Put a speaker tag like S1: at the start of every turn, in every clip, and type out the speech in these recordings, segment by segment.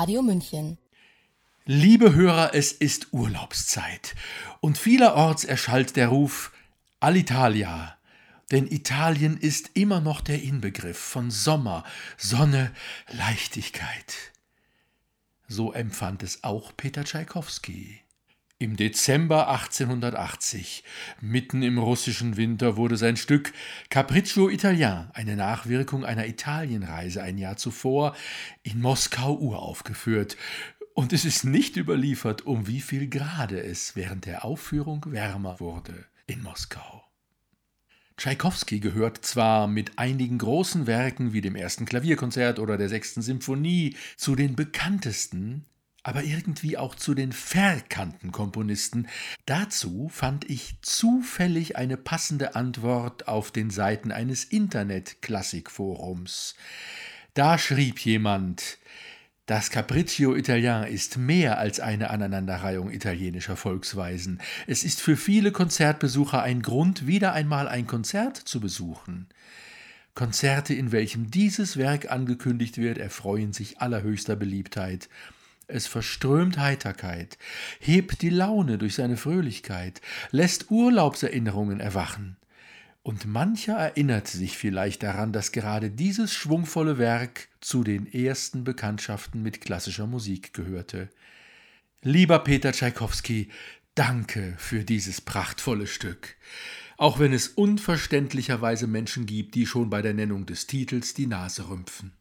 S1: Radio München.
S2: Liebe Hörer, es ist Urlaubszeit und vielerorts erschallt der Ruf Alitalia, denn Italien ist immer noch der Inbegriff von Sommer, Sonne, Leichtigkeit. So empfand es auch Peter Tschaikowski. Im Dezember 1880, mitten im russischen Winter, wurde sein Stück Capriccio Italien, eine Nachwirkung einer Italienreise ein Jahr zuvor, in Moskau uraufgeführt. Und es ist nicht überliefert, um wie viel Grade es während der Aufführung wärmer wurde in Moskau. Tschaikowski gehört zwar mit einigen großen Werken wie dem ersten Klavierkonzert oder der sechsten Symphonie zu den bekanntesten, aber irgendwie auch zu den verkannten Komponisten. Dazu fand ich zufällig eine passende Antwort auf den Seiten eines Internet-Klassikforums. Da schrieb jemand, das Capriccio Italien ist mehr als eine Aneinanderreihung italienischer Volksweisen. Es ist für viele Konzertbesucher ein Grund, wieder einmal ein Konzert zu besuchen. Konzerte, in welchem dieses Werk angekündigt wird, erfreuen sich allerhöchster Beliebtheit. Es verströmt Heiterkeit, hebt die Laune durch seine Fröhlichkeit, lässt Urlaubserinnerungen erwachen. Und mancher erinnert sich vielleicht daran, dass gerade dieses schwungvolle Werk zu den ersten Bekanntschaften mit klassischer Musik gehörte. Lieber Peter Tschaikowski, danke für dieses prachtvolle Stück, auch wenn es unverständlicherweise Menschen gibt, die schon bei der Nennung des Titels die Nase rümpfen.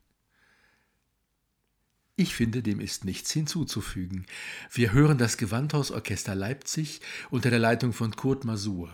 S2: Ich finde, dem ist nichts hinzuzufügen. Wir hören das Gewandhausorchester Leipzig unter der Leitung von Kurt Masur.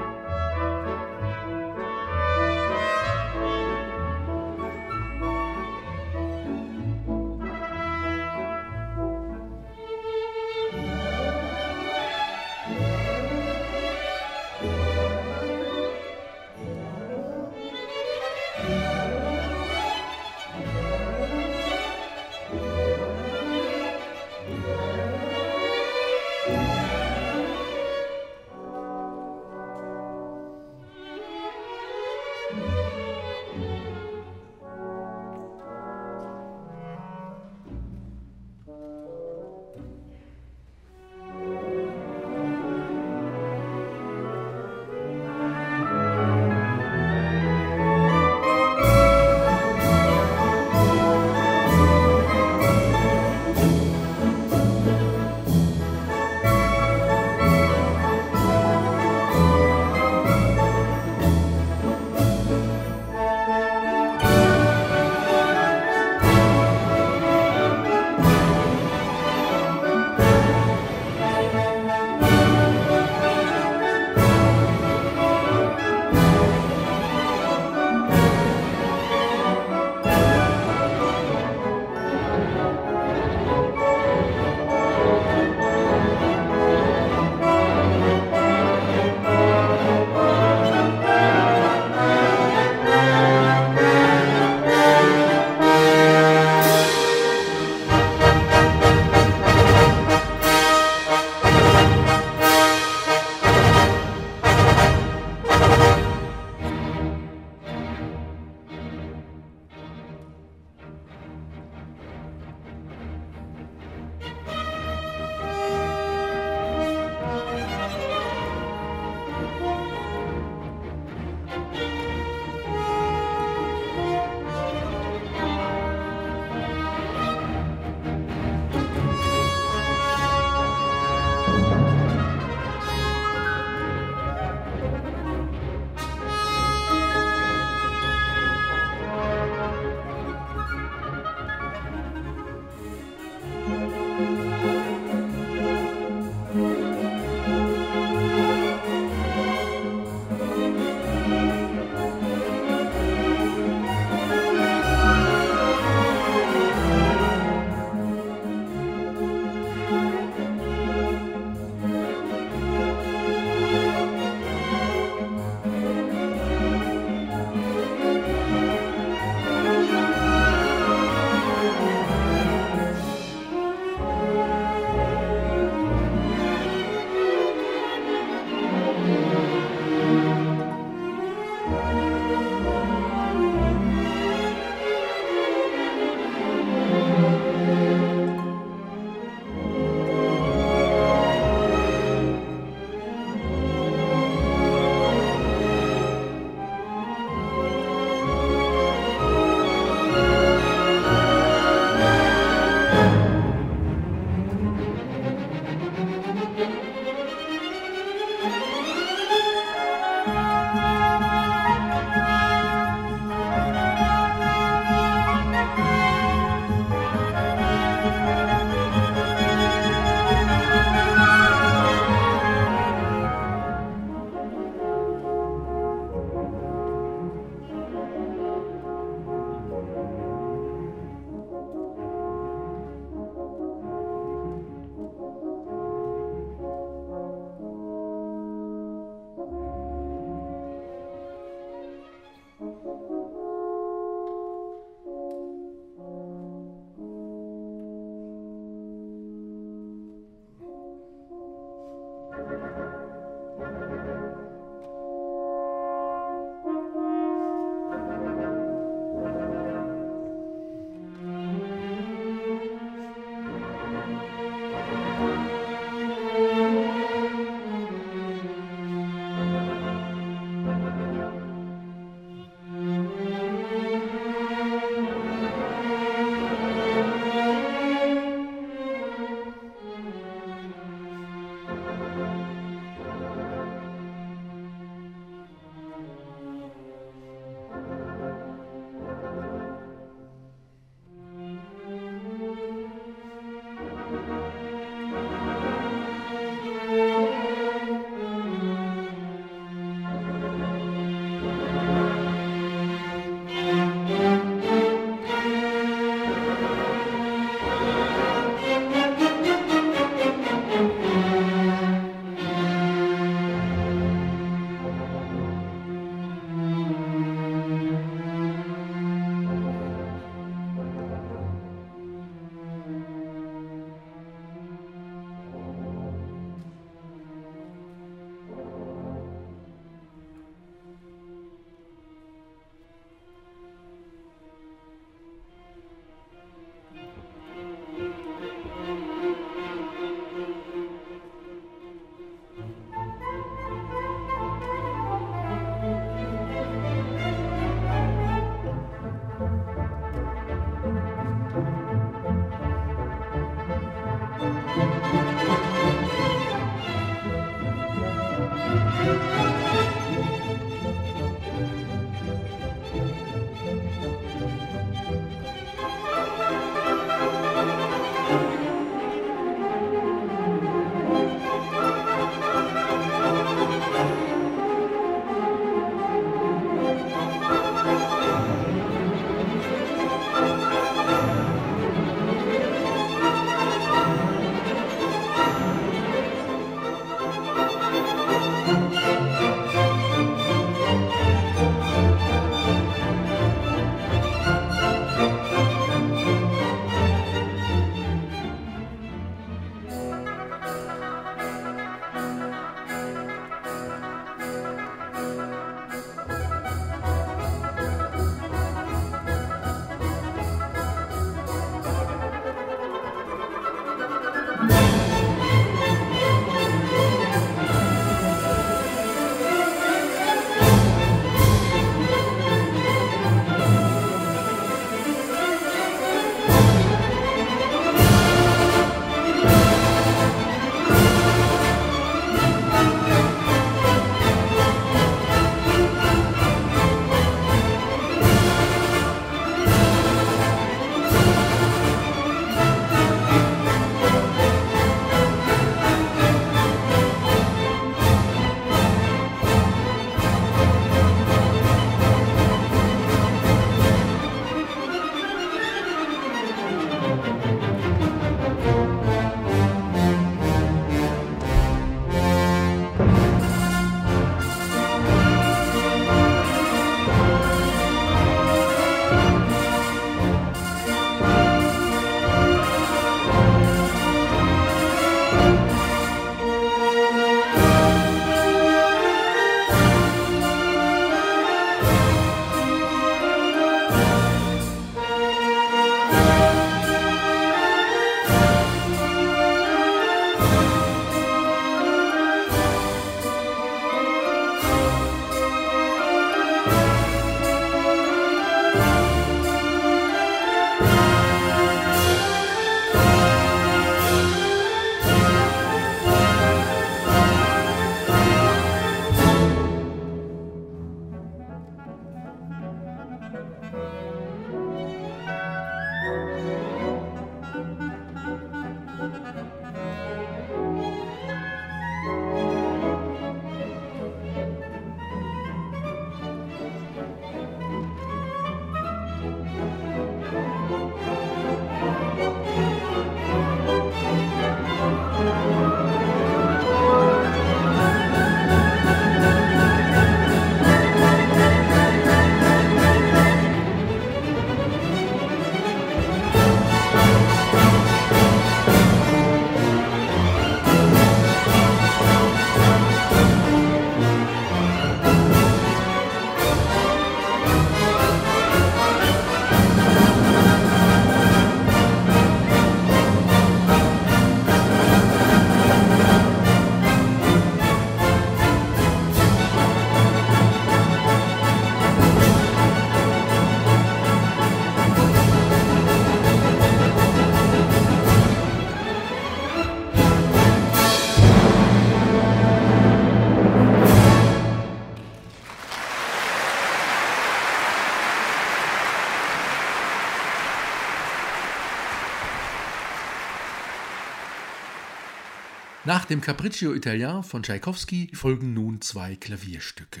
S2: Nach dem Capriccio Italien von Tschaikowski folgen nun zwei Klavierstücke.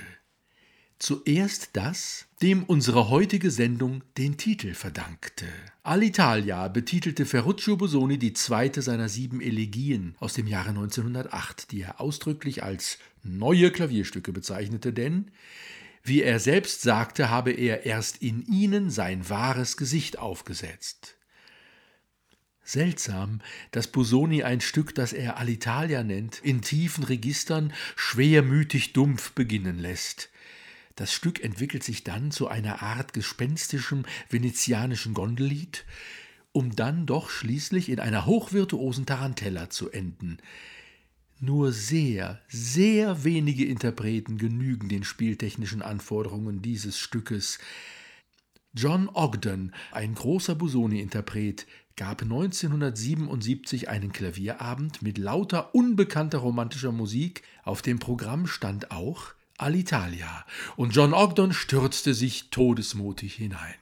S2: Zuerst das, dem unsere heutige Sendung den Titel verdankte. Alitalia betitelte Ferruccio Bosoni die zweite seiner sieben Elegien aus dem Jahre 1908, die er ausdrücklich als neue Klavierstücke bezeichnete, denn, wie er selbst sagte, habe er erst in ihnen sein wahres Gesicht aufgesetzt. Seltsam, dass Busoni ein Stück, das er Alitalia nennt, in tiefen Registern schwermütig dumpf beginnen lässt. Das Stück entwickelt sich dann zu einer Art gespenstischem venezianischen Gondellied, um dann doch schließlich in einer hochvirtuosen Tarantella zu enden. Nur sehr, sehr wenige Interpreten genügen den spieltechnischen Anforderungen dieses Stückes. John Ogden, ein großer Busoni-Interpret, gab 1977 einen Klavierabend mit lauter unbekannter romantischer Musik. Auf dem Programm stand auch Alitalia und John Ogden stürzte sich todesmutig hinein.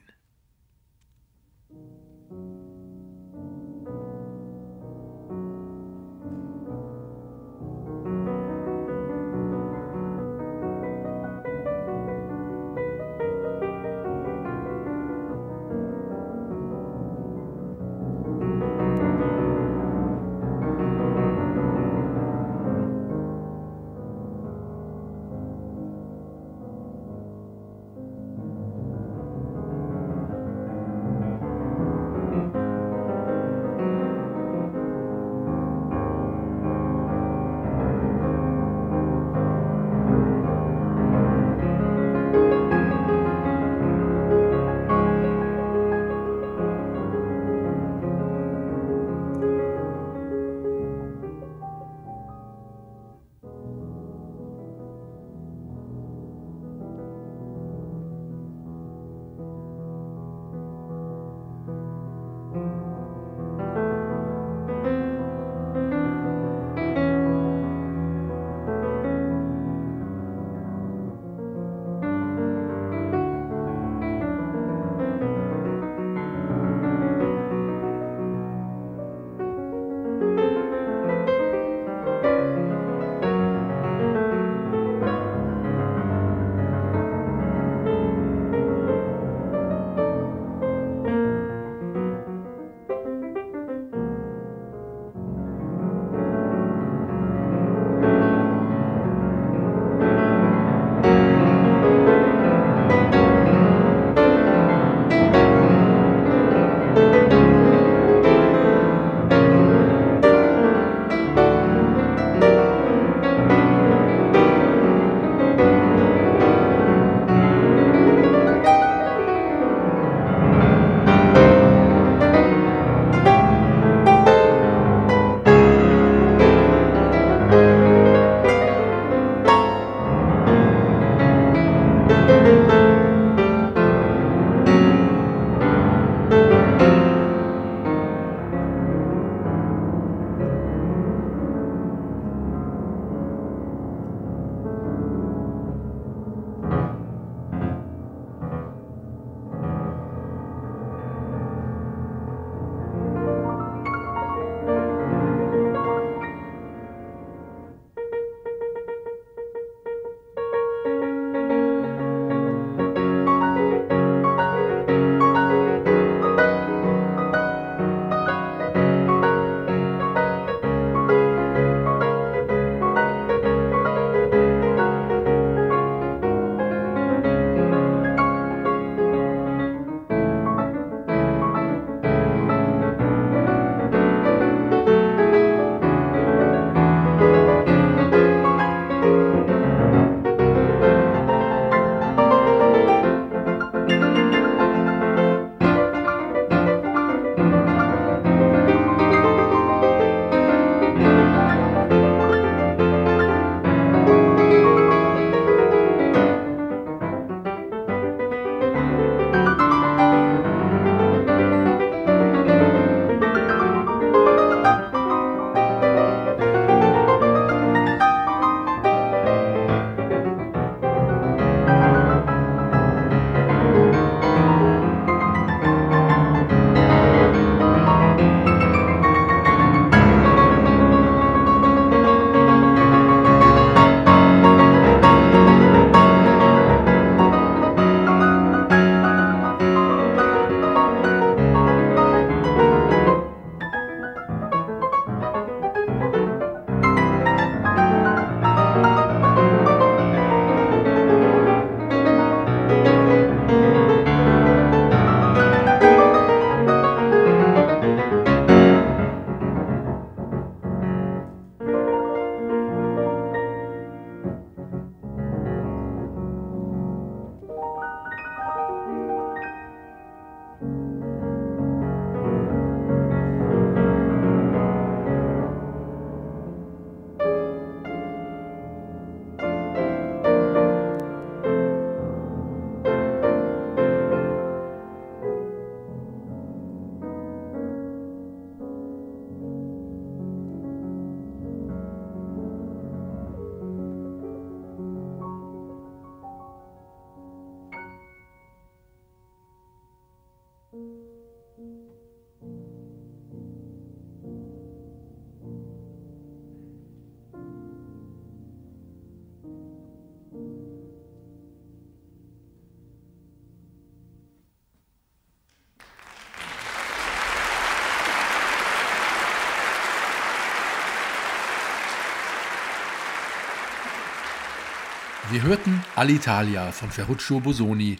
S2: Wir hörten Alitalia von Ferruccio Bosoni,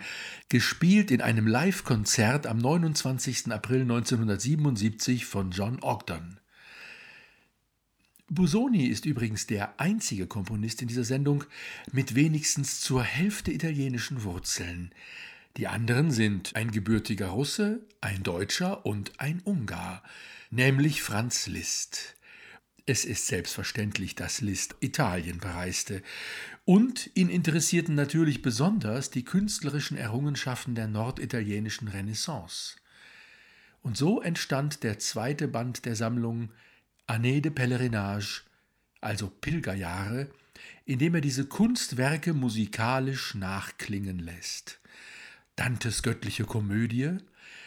S2: gespielt in einem Live-Konzert am 29. April 1977 von John Ogden. Busoni ist übrigens der einzige Komponist in dieser Sendung mit wenigstens zur Hälfte italienischen Wurzeln. Die anderen sind ein gebürtiger Russe, ein Deutscher und ein Ungar, nämlich Franz Liszt. Es ist selbstverständlich, dass Liszt Italien bereiste, und ihn interessierten natürlich besonders die künstlerischen Errungenschaften der norditalienischen Renaissance. Und so entstand der zweite Band der Sammlung Année de Pèlerinage, also Pilgerjahre, in dem er diese Kunstwerke musikalisch nachklingen lässt. Dantes göttliche Komödie,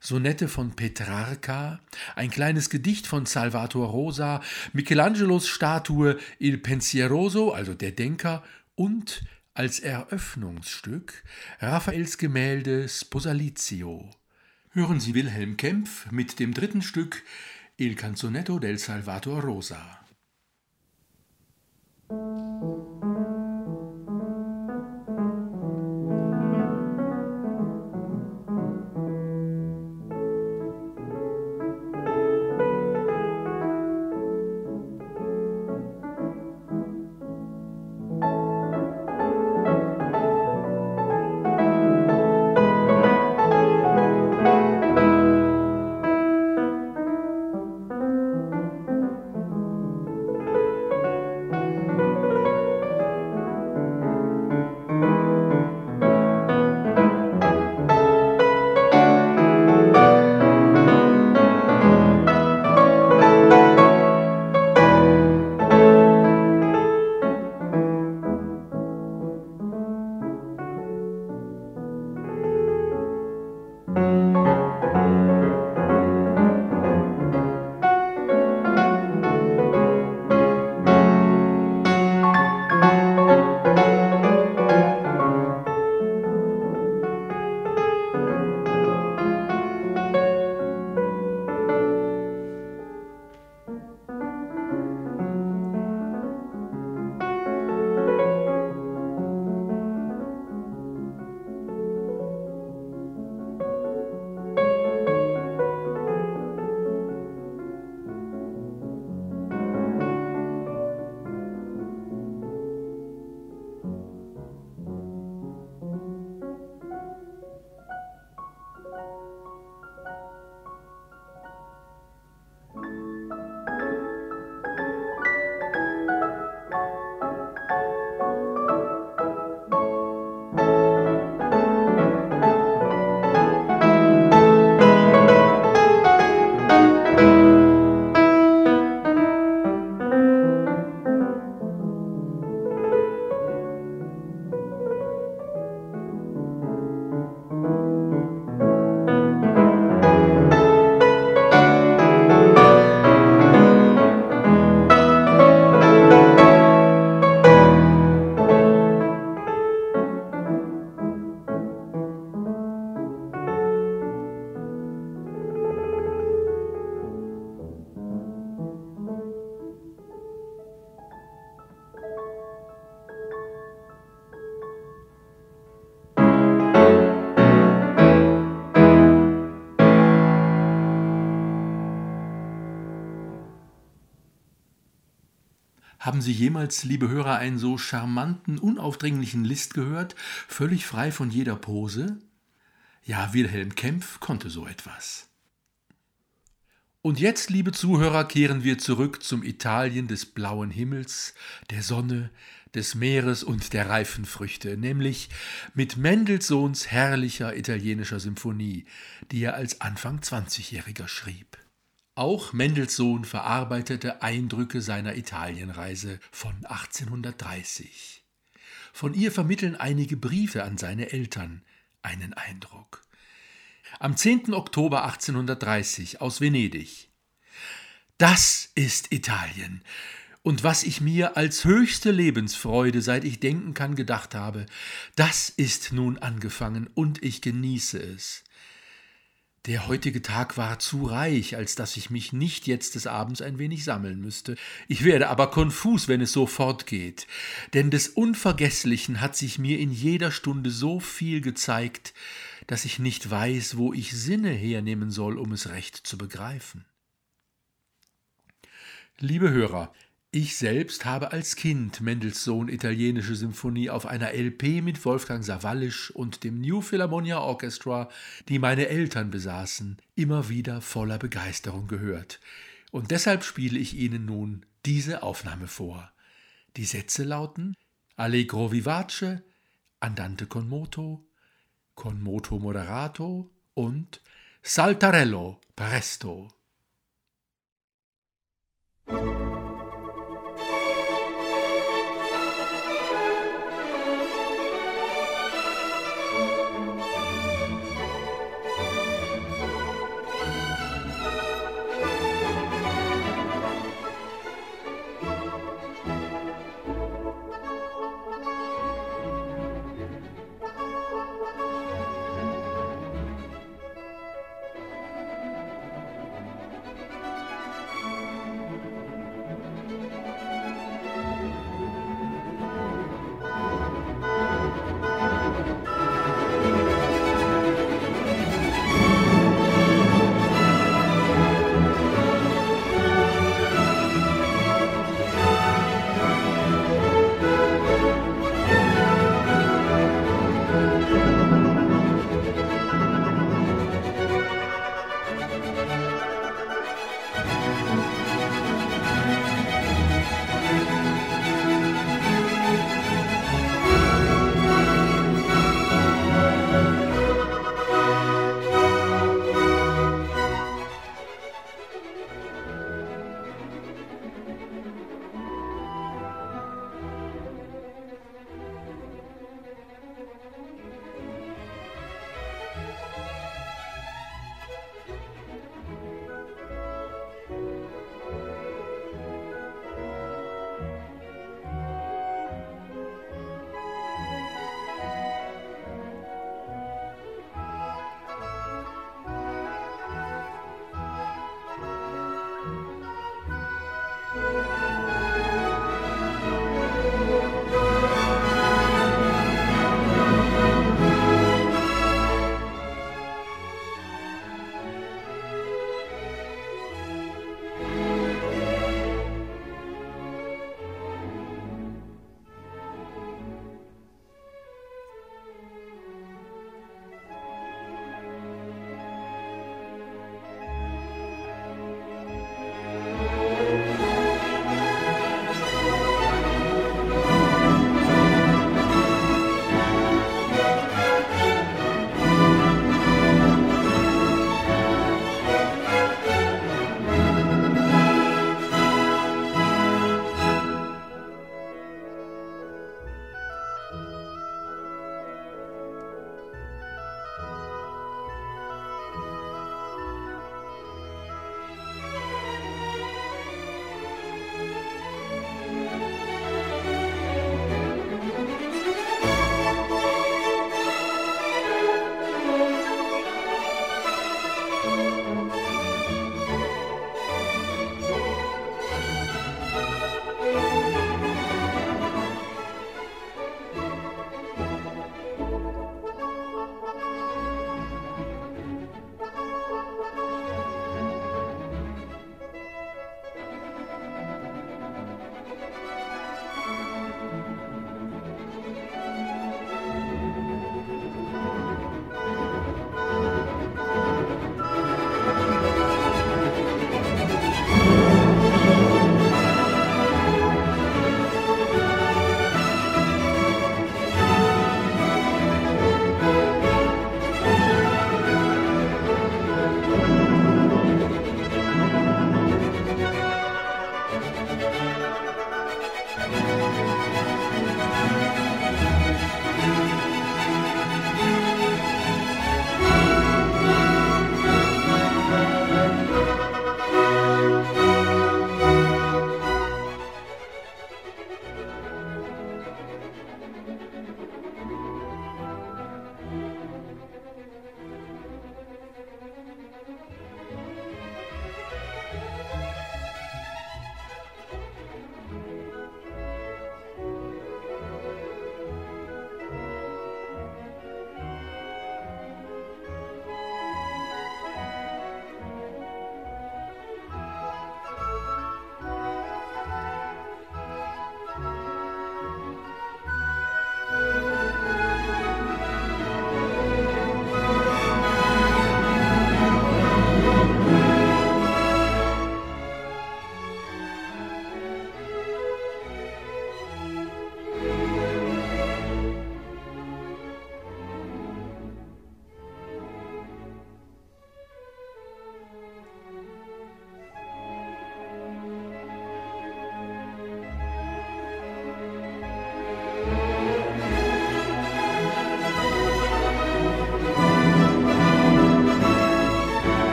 S2: Sonette von Petrarca, ein kleines Gedicht von Salvator Rosa, Michelangelos Statue Il Pensieroso, also der Denker, und als Eröffnungsstück Raffaels Gemälde Sposalizio. Hören Sie Wilhelm Kempf mit dem dritten Stück Il Canzonetto del Salvator Rosa. Haben Sie jemals, liebe Hörer, einen so charmanten, unaufdringlichen List gehört, völlig frei von jeder Pose? Ja, Wilhelm Kempf konnte so etwas. Und jetzt, liebe Zuhörer, kehren wir zurück zum Italien des blauen Himmels, der Sonne, des Meeres und der reifen Früchte, nämlich mit Mendelssohns herrlicher italienischer Symphonie, die er als Anfang 20-Jähriger schrieb. Auch Mendelssohn verarbeitete Eindrücke seiner Italienreise von 1830. Von ihr vermitteln einige Briefe an seine Eltern einen Eindruck. Am 10. Oktober 1830 aus Venedig. Das ist Italien. Und was ich mir als höchste Lebensfreude, seit ich denken kann, gedacht habe, das ist nun angefangen und ich genieße es. Der heutige Tag war zu reich, als dass ich mich nicht jetzt des Abends ein wenig sammeln müsste. Ich werde aber konfus, wenn es so fortgeht. Denn des Unvergesslichen hat sich mir in jeder Stunde so viel gezeigt, dass ich nicht weiß, wo ich Sinne hernehmen soll, um es recht zu begreifen. Liebe Hörer, ich selbst habe als Kind Mendelssohn italienische Symphonie auf einer LP mit Wolfgang Sawallisch und dem New Philharmonia Orchestra, die meine Eltern besaßen, immer wieder voller Begeisterung gehört. Und deshalb spiele ich Ihnen nun diese Aufnahme vor. Die Sätze lauten Allegro vivace, Andante con moto, con moto moderato und Saltarello presto.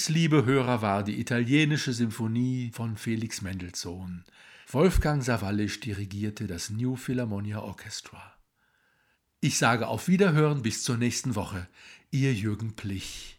S2: Dies, liebe Hörer, war die italienische Symphonie von Felix Mendelssohn. Wolfgang Sawallisch dirigierte das New Philharmonia Orchestra. Ich sage auf Wiederhören bis zur nächsten Woche. Ihr Jürgen Plich.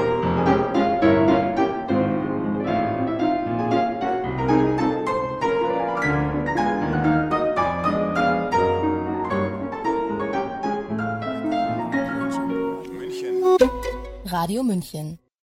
S1: Radio München